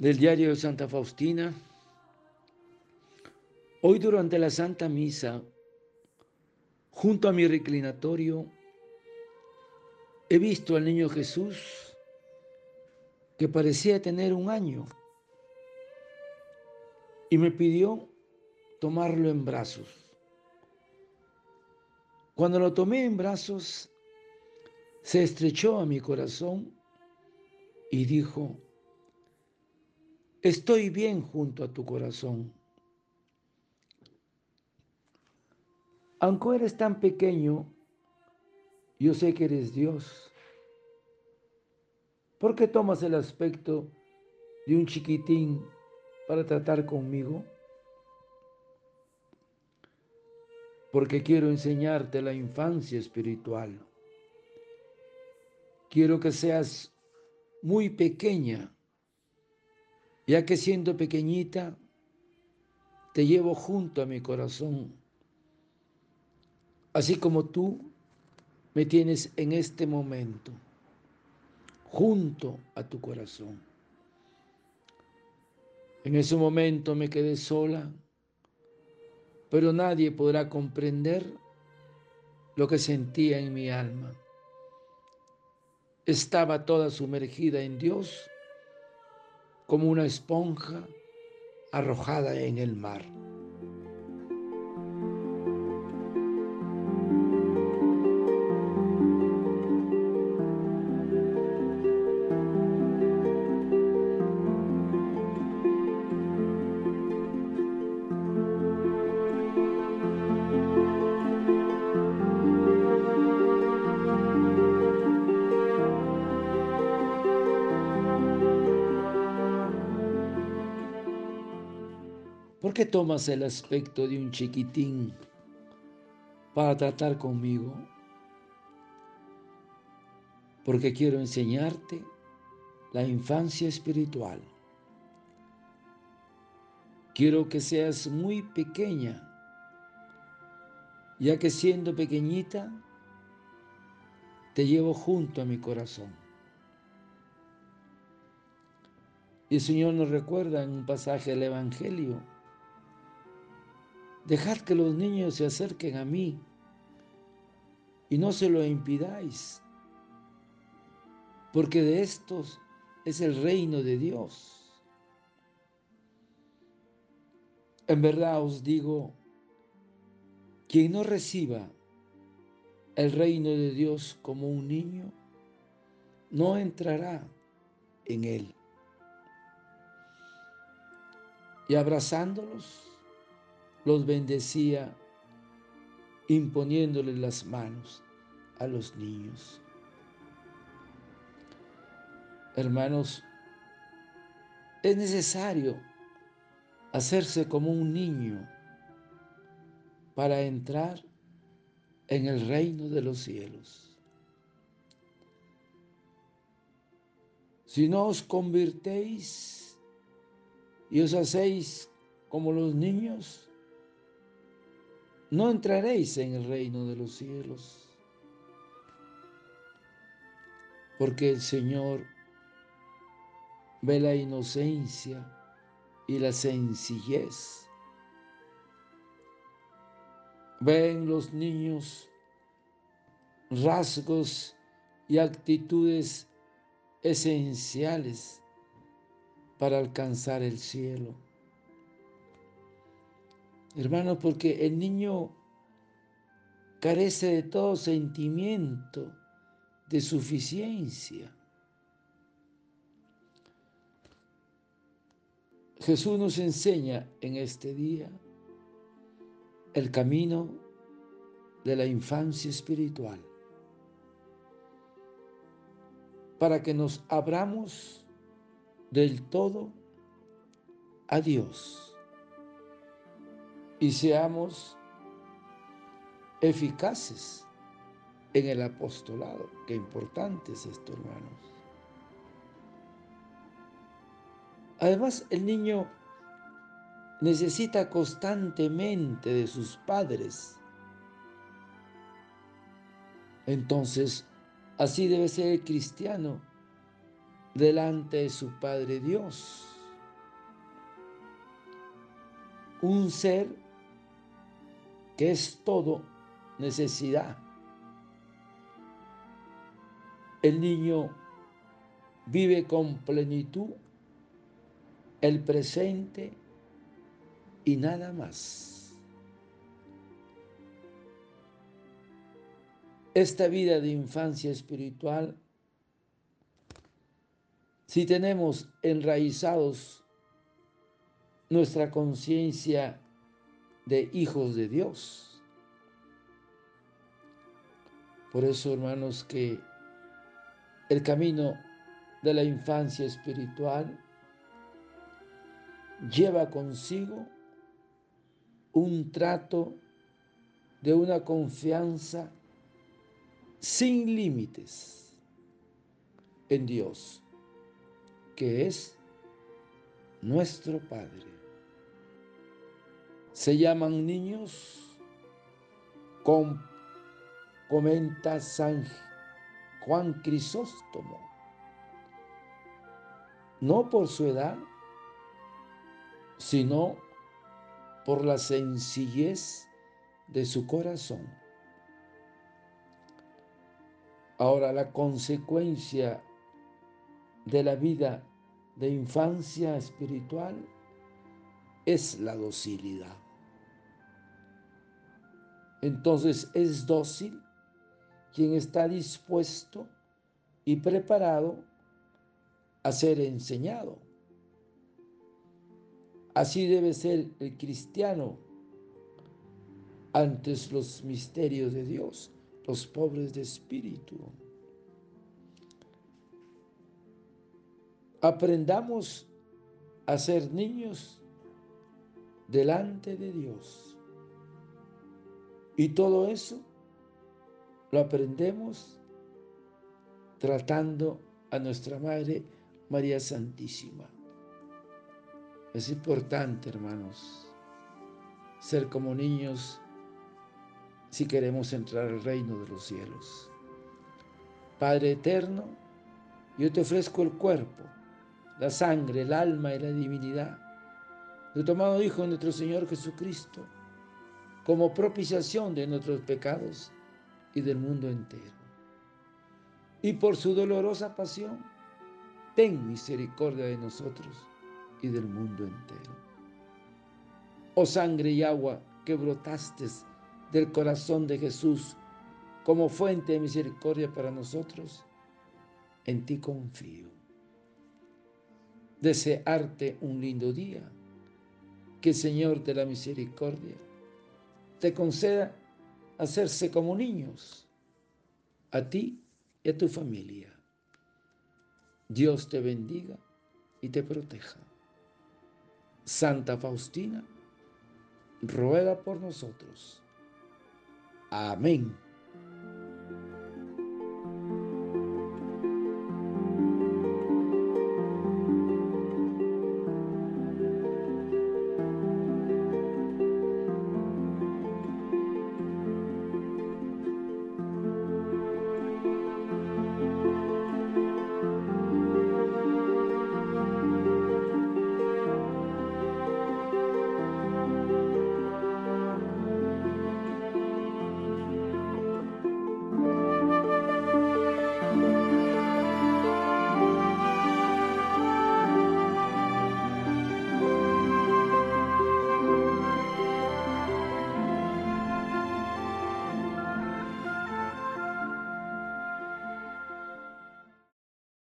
del diario de Santa Faustina. Hoy durante la Santa Misa, junto a mi reclinatorio, he visto al niño Jesús que parecía tener un año y me pidió tomarlo en brazos. Cuando lo tomé en brazos, se estrechó a mi corazón y dijo, estoy bien junto a tu corazón. Aunque eres tan pequeño, yo sé que eres Dios. ¿Por qué tomas el aspecto de un chiquitín para tratar conmigo? Porque quiero enseñarte la infancia espiritual. Quiero que seas muy pequeña ya que siendo pequeñita te llevo junto a mi corazón, así como tú me tienes en este momento, junto a tu corazón. En ese momento me quedé sola, pero nadie podrá comprender lo que sentía en mi alma. Estaba toda sumergida en Dios como una esponja arrojada en el mar. ¿Por qué tomas el aspecto de un chiquitín para tratar conmigo? Porque quiero enseñarte la infancia espiritual. Quiero que seas muy pequeña, ya que siendo pequeñita, te llevo junto a mi corazón. Y el Señor nos recuerda en un pasaje del Evangelio Dejad que los niños se acerquen a mí y no se lo impidáis, porque de estos es el reino de Dios. En verdad os digo, quien no reciba el reino de Dios como un niño, no entrará en él. Y abrazándolos, los bendecía imponiéndole las manos a los niños. Hermanos, es necesario hacerse como un niño para entrar en el reino de los cielos. Si no os convirtéis y os hacéis como los niños, no entraréis en el reino de los cielos. Porque el Señor ve la inocencia y la sencillez. Ve en los niños rasgos y actitudes esenciales para alcanzar el cielo. Hermano, porque el niño carece de todo sentimiento de suficiencia. Jesús nos enseña en este día el camino de la infancia espiritual para que nos abramos del todo a Dios y seamos eficaces en el apostolado. Qué importante es esto, hermanos. Además, el niño necesita constantemente de sus padres. Entonces, así debe ser el cristiano delante de su Padre Dios. un ser que es todo necesidad. El niño vive con plenitud el presente y nada más. Esta vida de infancia espiritual, si tenemos enraizados nuestra conciencia de hijos de Dios. Por eso, hermanos, que el camino de la infancia espiritual lleva consigo un trato de una confianza sin límites en Dios, que es nuestro Padre. Se llaman niños, comenta San Juan Crisóstomo, no por su edad, sino por la sencillez de su corazón. Ahora, la consecuencia de la vida de infancia espiritual es la docilidad. Entonces es dócil quien está dispuesto y preparado a ser enseñado. Así debe ser el cristiano antes los misterios de Dios, los pobres de espíritu. Aprendamos a ser niños delante de Dios. Y todo eso lo aprendemos tratando a nuestra Madre María Santísima. Es importante, hermanos, ser como niños si queremos entrar al reino de los cielos. Padre eterno, yo te ofrezco el cuerpo, la sangre, el alma y la divinidad de tu amado Hijo nuestro Señor Jesucristo, como propiciación de nuestros pecados y del mundo entero. Y por su dolorosa pasión, ten misericordia de nosotros y del mundo entero. Oh sangre y agua que brotaste del corazón de Jesús como fuente de misericordia para nosotros, en ti confío. Desearte un lindo día, que el Señor de la misericordia te conceda hacerse como niños, a ti y a tu familia. Dios te bendiga y te proteja. Santa Faustina, ruega por nosotros. Amén.